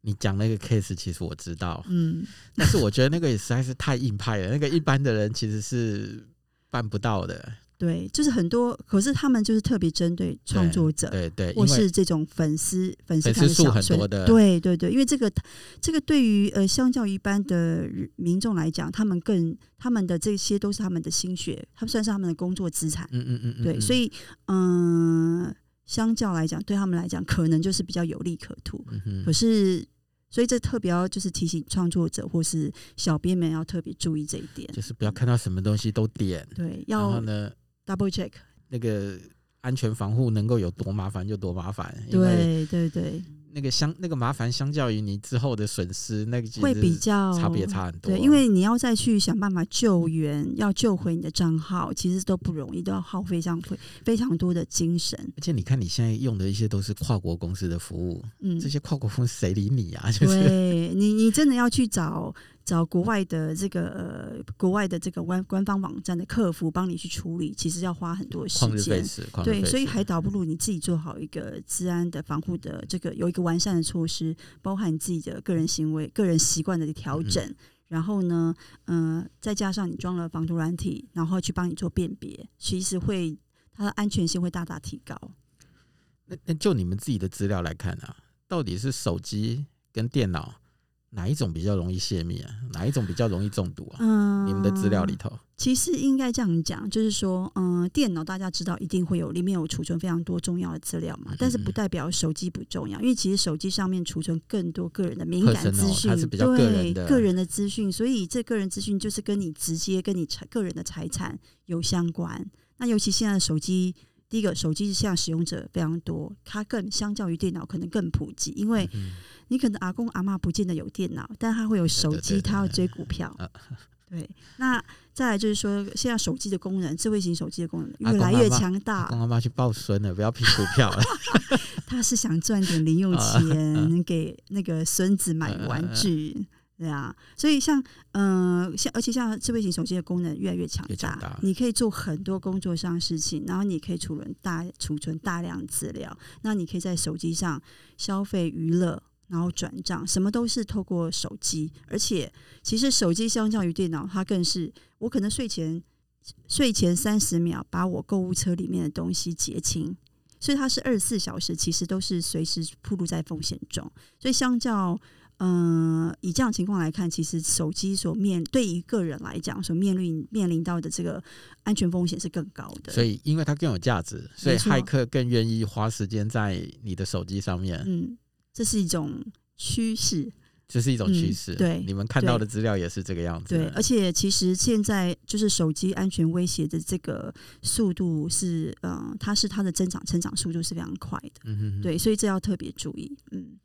你讲那个 case，其实我知道，嗯，但是我觉得那个也实在是太硬派了，那个一般的人其实是办不到的。对，就是很多，可是他们就是特别针对创作者，对对，对或是这种粉丝粉丝粉丝数很多的，对对对，因为这个这个对于呃，相较于一般的民众来讲，他们更他们的这些都是他们的心血，他们算是他们的工作资产，嗯嗯嗯，对，所以嗯、呃，相较来讲，对他们来讲，可能就是比较有利可图，嗯、可是。所以这特别要就是提醒创作者或是小编们要特别注意这一点，就是不要看到什么东西都点。对，要然后呢，double check 那个安全防护能够有多麻烦就多麻烦。对对对。那个相那个麻烦，相较于你之后的损失，那个会比较差别差很多。对，因为你要再去想办法救援，要救回你的账号，其实都不容易，都要耗费上非非常多的精神。而且你看，你现在用的一些都是跨国公司的服务，嗯，这些跨国公司谁理你啊？*laughs* 就是对你，你真的要去找。找国外的这个呃，国外的这个官官方网站的客服帮你去处理，其实要花很多时间。对，所以还倒不如你自己做好一个治安的防护的这个有一个完善的措施，包含你自己的个人行为、个人习惯的调整。嗯、然后呢，嗯、呃，再加上你装了防毒软体，然后去帮你做辨别，其实会它的安全性会大大提高。那那就你们自己的资料来看啊，到底是手机跟电脑？哪一种比较容易泄密啊？哪一种比较容易中毒啊？嗯，你们的资料里头，其实应该这样讲，就是说，嗯，电脑大家知道一定会有里面有储存非常多重要的资料嘛，但是不代表手机不重要，因为其实手机上面储存更多个人的敏感资讯，对个人的资讯，所以这个人资讯就是跟你直接跟你财个人的财产有相关。那尤其现在的手机。第一个，手机现在使用者非常多，它更相较于电脑可能更普及，因为你可能阿公阿妈不见得有电脑，但他会有手机，他要追股票。对，*laughs* 那再来就是说，现在手机的功能，智慧型手机的功能越来越强大。阿公阿妈去抱孙了，不要拼股票了。*laughs* 他是想赚点零用钱，*laughs* 给那个孙子买玩具。对啊，所以像嗯，像、呃、而且像智慧型手机的功能越来越强大，大你可以做很多工作上的事情，然后你可以储存大储存大量资料，那你可以在手机上消费娱乐，然后转账，什么都是透过手机。而且其实手机相较于电脑，它更是我可能睡前睡前三十秒把我购物车里面的东西结清，所以它是二十四小时，其实都是随时暴露在风险中。所以相较。嗯、呃，以这样情况来看，其实手机所面对于个人来讲，所面临面临到的这个安全风险是更高的。所以，因为它更有价值，所以骇客更愿意花时间在你的手机上面。嗯，这是一种趋势，这是一种趋势、嗯。对，你们看到的资料也是这个样子。对，而且其实现在就是手机安全威胁的这个速度是，嗯、呃，它是它的增长成长速度是非常快的。嗯哼哼。对，所以这要特别注意。嗯。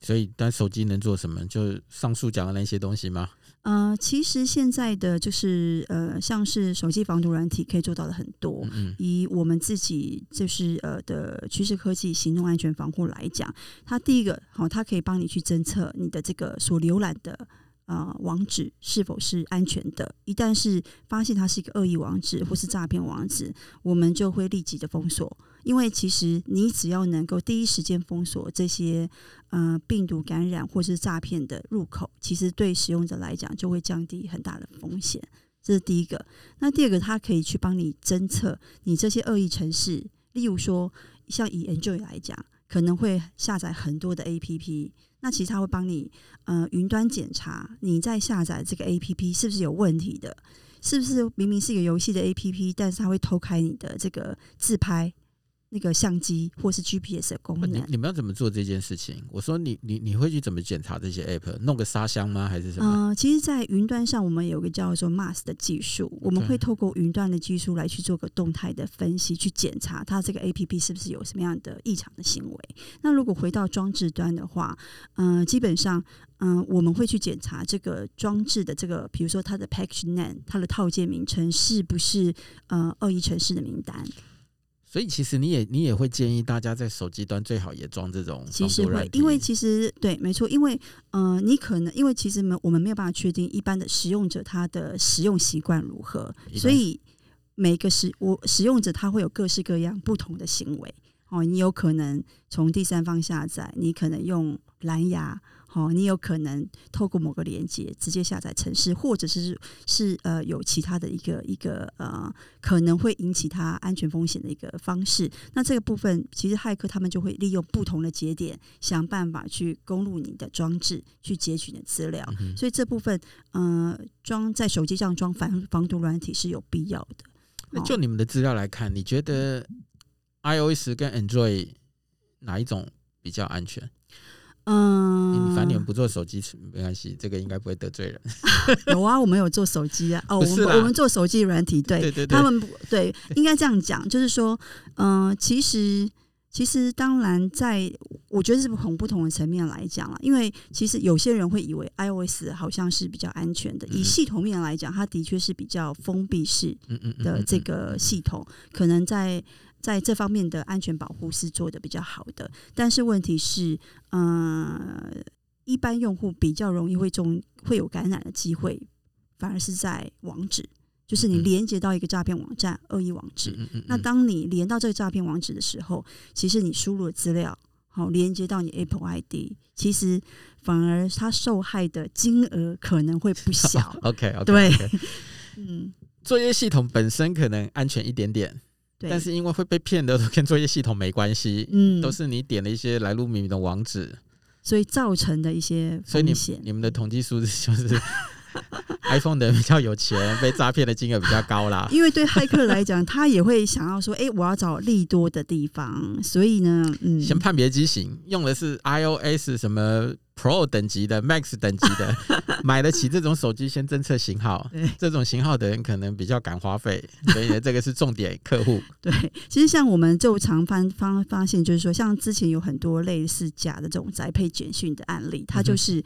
所以，但手机能做什么？就上述讲的那些东西吗？呃，其实现在的就是呃，像是手机防毒软体可以做到的很多。嗯嗯，以我们自己就是呃的趋势科技行动安全防护来讲，它第一个好，它可以帮你去侦测你的这个所浏览的。呃，网址是否是安全的？一旦是发现它是一个恶意网址或是诈骗网址，我们就会立即的封锁。因为其实你只要能够第一时间封锁这些呃病毒感染或是诈骗的入口，其实对使用者来讲就会降低很大的风险。这是第一个。那第二个，它可以去帮你侦测你这些恶意程式，例如说像以 Enjoy 来讲，可能会下载很多的 APP。那其实它会帮你，呃，云端检查你在下载这个 APP 是不是有问题的，是不是明明是一个游戏的 APP，但是它会偷开你的这个自拍。那个相机或是 GPS 的功能，你你们要怎么做这件事情？我说你你你会去怎么检查这些 App？弄个沙箱吗？还是什么？嗯、呃，其实，在云端上，我们有个叫做 MAS 的技术，我们会透过云端的技术来去做个动态的分析，去检查它这个 APP 是不是有什么样的异常的行为。那如果回到装置端的话，嗯、呃，基本上，嗯、呃，我们会去检查这个装置的这个，比如说它的 Package Name，它的套件名称是不是呃恶意城市的名单。所以其实你也你也会建议大家在手机端最好也装这种。其实会，因为其实对，没错，因为呃，你可能因为其实没我们没有办法确定一般的使用者他的使用习惯如何，所以每个使我使用者他会有各式各样不同的行为。哦，你有可能从第三方下载，你可能用蓝牙。好，你有可能透过某个连接直接下载城市，或者是是呃有其他的一个一个呃可能会引起它安全风险的一个方式。那这个部分其实骇客他们就会利用不同的节点，想办法去攻入你的装置，去截取你的资料。嗯、所以这部分呃装在手机上装防防毒软体是有必要的。那就你们的资料来看，你觉得 iOS 跟 Android 哪一种比较安全？嗯、欸，你反正你们不做手机没关系，这个应该不会得罪人。*laughs* 有啊，我们有做手机啊。哦，我们我们做手机软体，对，对对对，他们不对，应该这样讲，就是说，嗯、呃，其实其实当然在，在我觉得是从不同的层面来讲了，因为其实有些人会以为 iOS 好像是比较安全的，以系统面来讲，它的确是比较封闭式的这个系统，可能在。在这方面的安全保护是做的比较好的，但是问题是，呃，一般用户比较容易会中会有感染的机会，反而是在网址，就是你连接到一个诈骗网站、恶意网址。那当你连到这个诈骗网址的时候，其实你输入的资料好连接到你 Apple ID，其实反而它受害的金额可能会不小。*laughs* OK OK，对，嗯，作业系统本身可能安全一点点。但是因为会被骗的，都跟作业系统没关系，嗯，都是你点了一些来路不明的网址，所以造成的一些风险。所以你你们的统计数字就是 *laughs* iPhone 的人比较有钱，被诈骗的金额比较高啦。*laughs* 因为对骇客来讲，他也会想要说，哎、欸，我要找利多的地方，所以呢，嗯，先判别机型，用的是 iOS 什么 Pro 等级的、Max 等级的，*laughs* 买得起这种手机，先侦测型号。这种型号的人可能比较敢花费，所以这个是重点客户。对，其实像我们就常发发发现，就是说，像之前有很多类似假的这种宅配简讯的案例，它就是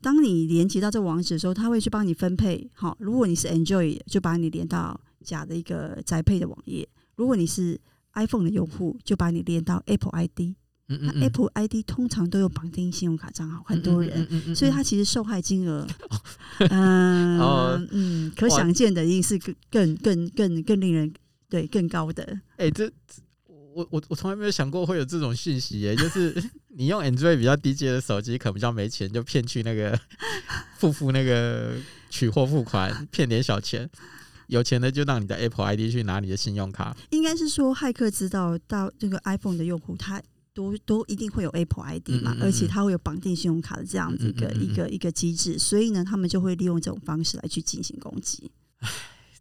当你连接到这个网址的时候，它会去帮你分配。好，如果你是 Android，就把你连到假的一个宅配的网页；如果你是 iPhone 的用户，就把你连到 Apple ID。那 Apple ID 通常都有绑定信用卡账号，很多人，所以他其实受害金额，嗯 *laughs* 嗯，可想见的一定是更更更更更令人对更高的。哎、欸，这我我我从来没有想过会有这种讯息耶，就是 *laughs* 你用 Android 比较低阶的手机，可能比较没钱，就骗去那个付付那个取货付款，骗点小钱。有钱的就让你的 Apple ID 去拿你的信用卡。应该是说，骇客知道到这个 iPhone 的用户，他。都都一定会有 Apple ID 嘛，嗯嗯嗯，而且他会有绑定信用卡的这样子一个一个一个机制，所以呢，他们就会利用这种方式来去进行攻击。唉，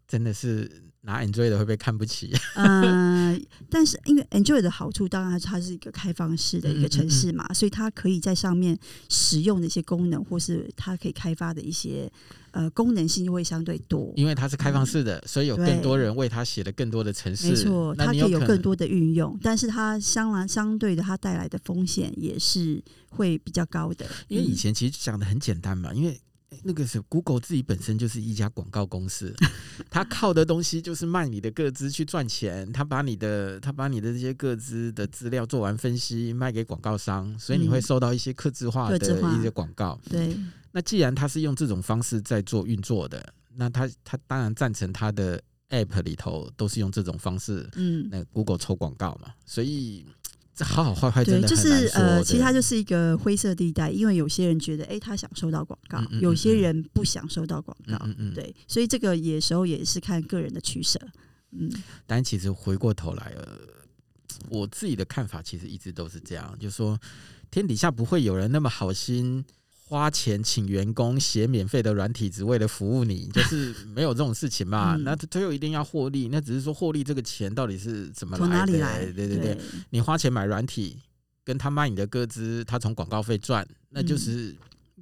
真的是。拿 Android 的会被看不起。嗯、*laughs* 呃，但是因为 Android 的好处，当然它是一个开放式的一个城市嘛，嗯嗯嗯，所以它可以在上面使用的一些功能，或是它可以开发的一些呃功能性就会相对多。因为它是开放式的，嗯、所以有更多人为它写了更多的程式。没错，它可以有更多的运用，但是它相然相对的，它带来的风险也是会比较高的。因为以前其实讲的很简单嘛，因为。那个是 Google 自己本身就是一家广告公司，他靠的东西就是卖你的个资去赚钱。他把你的他把你的这些个资的资料做完分析，卖给广告商，所以你会收到一些客制化的一些广告。对，那既然他是用这种方式在做运作的，那他他当然赞成他的 App 里头都是用这种方式。嗯，那 Google 抽广告嘛，所以。好好坏坏，对，就是呃，其实它就是一个灰色地带，因为有些人觉得，哎、欸，他想收到广告，嗯嗯嗯，有些人不想收到广告，嗯嗯嗯，对，所以这个有时候也是看个人的取舍，嗯。但其实回过头来，呃，我自己的看法其实一直都是这样，就是说天底下不会有人那么好心。花钱请员工写免费的软体，只为了服务你，*laughs* 就是没有这种事情嘛。嗯、那最后一定要获利，那只是说获利这个钱到底是怎么来的？从哪里来？对对对，对你花钱买软体，跟他卖你的歌资，他从广告费赚，那就是。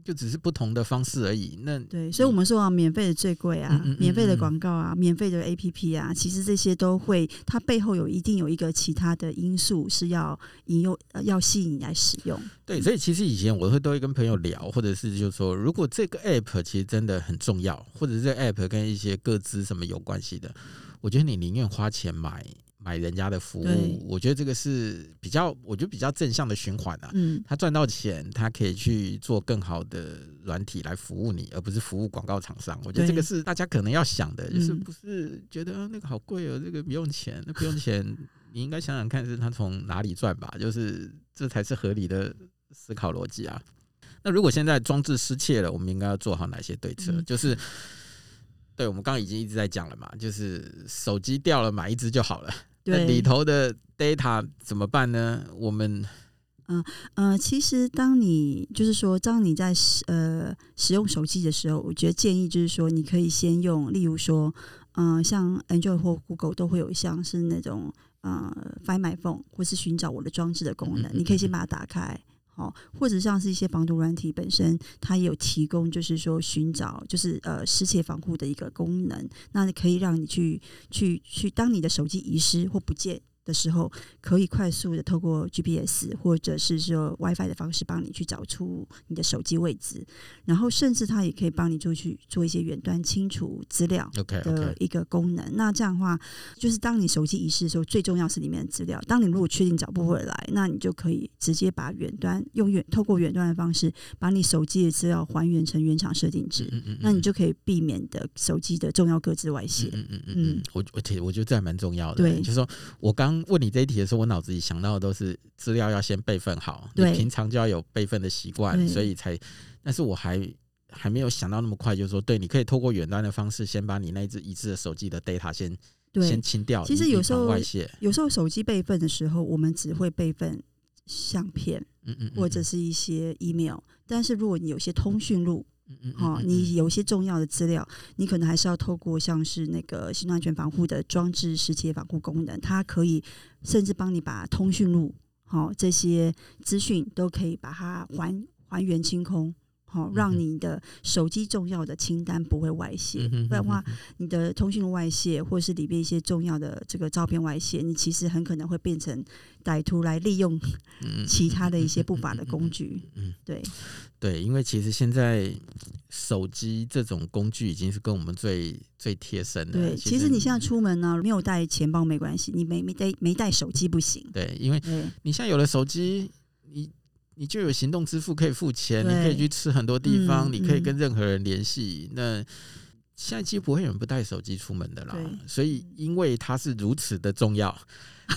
嗯就只是不同的方式而已。那对，所以我们说啊，免费的最贵啊，嗯嗯嗯嗯免费的广告啊，免费的 APP 啊，其实这些都会，它背后有一定有一个其他的因素是要引诱、要吸引你来使用。对，所以其实以前我会都会跟朋友聊，或者是就是说，如果这个 App 其实真的很重要，或者是这个 App 跟一些个资什么有关系的，我觉得你宁愿花钱买。买人家的服务，我觉得这个是比较，我觉得比较正向的循环啊。嗯，他赚到钱，他可以去做更好的软体来服务你，而不是服务广告厂商。我觉得这个是大家可能要想的，就是不是觉得那个好贵哦，这个不用钱，那不用钱，你应该想想看是他从哪里赚吧，就是这才是合理的思考逻辑啊。那如果现在装置失窃了，我们应该要做好哪些对策？就是。对，我们刚刚已经一直在讲了嘛，就是手机掉了，买一只就好了。对，那里头的 data 怎么办呢？我们，嗯呃，其实当你就是说，当你在使呃使用手机的时候，我觉得建议就是说，你可以先用，例如说，嗯、呃，像 Android 或 Google 都会有像是那种呃 Find My Phone 或是寻找我的装置的功能，嗯嗯嗯，你可以先把它打开。哦，或者像是一些防毒软体本身，它也有提供，就是说寻找，就是呃失窃防护的一个功能，那可以让你去去去，当你的手机遗失或不见。的时候，可以快速的透过 GPS 或者是说 WiFi 的方式帮你去找出你的手机位置，然后甚至它也可以帮你做去做一些远端清除资料的一个功能。Okay, okay. 那这样的话，就是当你手机遗失的时候，最重要是里面的资料。当你如果确定找不回来，那你就可以直接把远端用远透过远端的方式，把你手机的资料还原成原厂设定值。嗯嗯嗯，那你就可以避免的手机的重要各自外泄。嗯嗯嗯嗯，我我觉我觉得这还蛮重要的。对，就是说我刚。问你这一题的时候，我脑子里想到的都是资料要先备份好，你平常就要有备份的习惯，所以才。但是我还还没有想到那么快，就是说，对，你可以透过远端的方式，先把你那一只遗失的手机的 data 先先清掉。其实有时候外泄，有时候手机备份的时候，我们只会备份相片，嗯嗯，或者是一些 email。但是如果你有些通讯录，嗯嗯，你有一些重要的资料，你可能还是要透过像是那个行动安全防护的装置实体防护功能，它可以甚至帮你把通讯录，好这些资讯都可以把它还还原清空。好，让你的手机重要的清单不会外泄，不然的话，你的通讯外泄，或是里面一些重要的这个照片外泄，你其实很可能会变成歹徒来利用其他的一些不法的工具。嗯，对，对，因为其实现在手机这种工具已经是跟我们最最贴身的。对，其实你现在出门呢，没有带钱包没关系，你没没带没带手机不行。对，因为你现在有了手机，你。就有行动支付可以付钱，你可以去吃很多地方，嗯、你可以跟任何人联系。嗯、那现在几乎不会有人不带手机出门的啦。所以，因为它是如此的重要，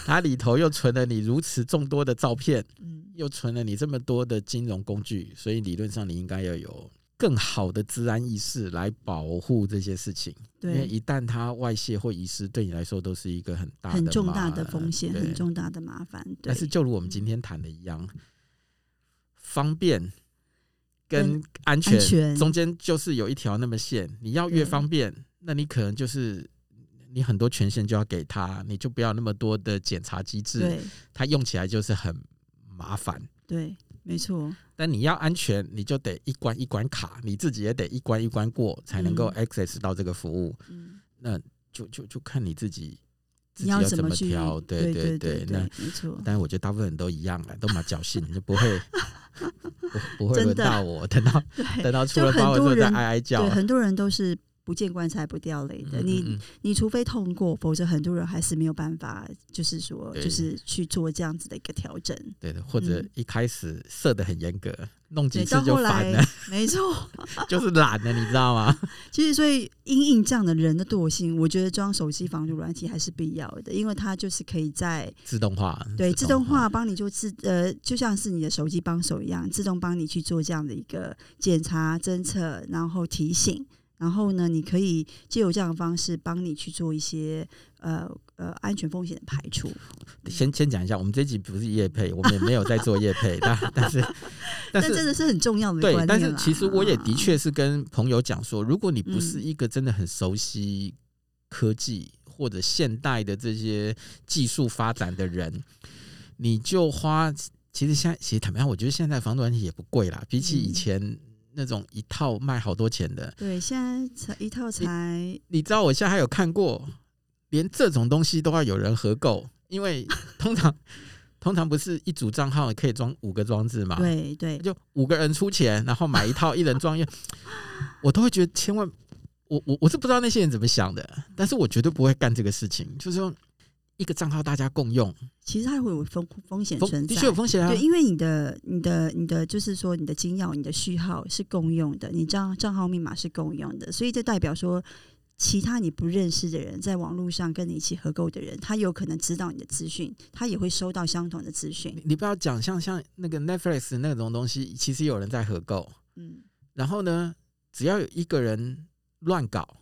它里头又存了你如此众多的照片，*laughs* 嗯、又存了你这么多的金融工具，所以理论上你应该要有更好的治安意识来保护这些事情。因为一旦它外泄或遗失，对你来说都是一个很大的、很重大的风险，很重大的麻烦。但是，就如我们今天谈的一样。方便跟安全中间就是有一条那么线，你要越方便，那你可能就是你很多权限就要给他，你就不要那么多的检查机制，它用起来就是很麻烦。对，没错。但你要安全，你就得一关一关卡，你自己也得一关一关过，才能够 access 到这个服务。嗯，那就就就看你自己。你要怎么挑？对对对，那没错。但是我觉得大部分人都一样了，都蛮侥幸，就不会不不会轮到我。等到等到出了包，我就在哀哀叫。对，很多人都是。不见棺材不掉泪的，你你除非痛过，否则很多人还是没有办法，就是说，就是去做这样子的一个调整。对的，或者一开始设的很严格，弄几次就烦了。没错，*laughs* 就是懒了，你知道吗？*laughs* 其实，所以因应这样的人的惰性，我觉得装手机防毒软体还是必要的，因为它就是可以在自动化，对，自动化帮你就自呃，就像是你的手机帮手一样，自动帮你去做这样的一个检查、侦测，然后提醒。然后呢，你可以借由这样的方式帮你去做一些呃呃安全风险的排除。先先讲一下，我们这集不是业配，我们也没有在做业配，但但是 *laughs* 但是真的是很重要的。对，但是其实我也的确是跟朋友讲说，如果你不是一个真的很熟悉科技或者现代的这些技术发展的人，你就花。其实现在其实坦白讲，我觉得现在防毒软体也不贵啦，比起以前。那种一套卖好多钱的，对，现在才一套才你，你知道，我现在还有看过，连这种东西都要有人合购，因为 *laughs* 通常通常不是一组账号可以装五个装置嘛？对对，就五个人出钱，然后买一套，一人装一，*laughs* 我都会觉得千万，我我我是不知道那些人怎么想的，但是我绝对不会干这个事情，就是说。一个账号大家共用，其实它会有风风险存在，的确有风险啊。对，因为你的、你的、你的，就是说你的金钥、你的序号是共用的，你账账号密码是共用的，所以这代表说，其他你不认识的人，在网络上跟你一起合购的人，他有可能知道你的资讯，他也会收到相同的资讯。你不要讲像像那个 Netflix 那种东西，其实有人在合购，嗯，然后呢，只要有一个人乱搞，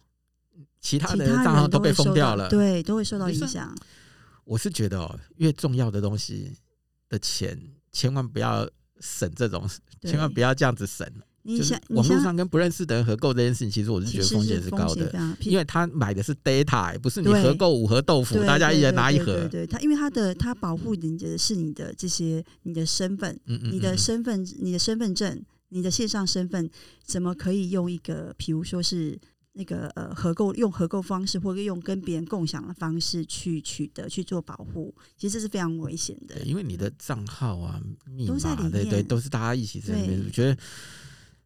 其他的账号都被封掉了，对，都会受到影响。我是觉得哦，越重要的东西的钱，千万不要省这种，千万不要这样子省。你想，网络上跟不认识的人合购这件事情，其实我是觉得风险是高的，因为他买的是 data，不是你合购五盒豆腐，大家一人拿一盒。对，他因为他的他保护你的是你的这些你的身份，你的身份，你的身份证，你的线上身份，怎么可以用一个，比如说是。那个呃，合购用合购方式，或者用跟别人共享的方式去取得去做保护，其实这是非常危险的。因为你的账号啊、密码，对对，都是大家一起在里面。我觉得，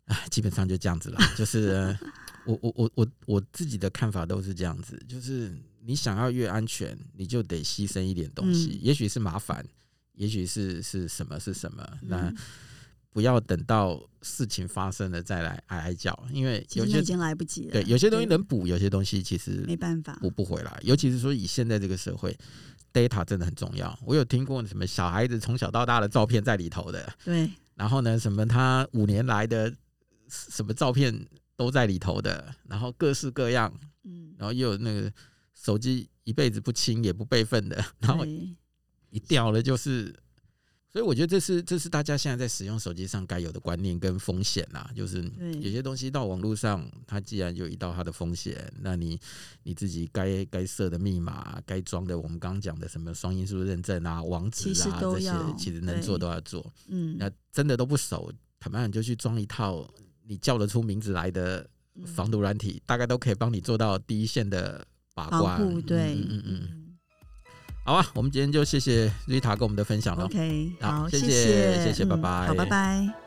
哎，基本上就这样子了。就是我我我我我自己的看法都是这样子，就是你想要越安全，你就得牺牲一点东西，也许是麻烦，也许是是什么是什么那。不要等到事情发生了再来哀哀叫，因为有些已经来不及了。对，有些东西能补，有些东西其实没办法补不回来。尤其是说以现在这个社会，data 真的很重要。我有听过什么小孩子从小到大的照片在里头的，对。然后呢，什么他五年来的什么照片都在里头的，然后各式各样，嗯，然后又有那个手机一辈子不清也不备份的，然后一掉了就是。所以我觉得这是这是大家现在在使用手机上该有的观念跟风险呐，就是有些东西到网络上，它既然有一道它的风险，那你你自己该该设的密码、该装的我们刚刚讲的什么双因素认证啊、网址啊这些，其实能做都要做。嗯，那真的都不熟，坦白讲，就去装一套你叫得出名字来的防毒软体，大概都可以帮你做到第一线的把关。对，嗯嗯嗯。好啊，我们今天就谢谢 Rita 跟我们的分享了。OK，好，谢谢，谢谢，谢谢，拜拜，好，拜拜。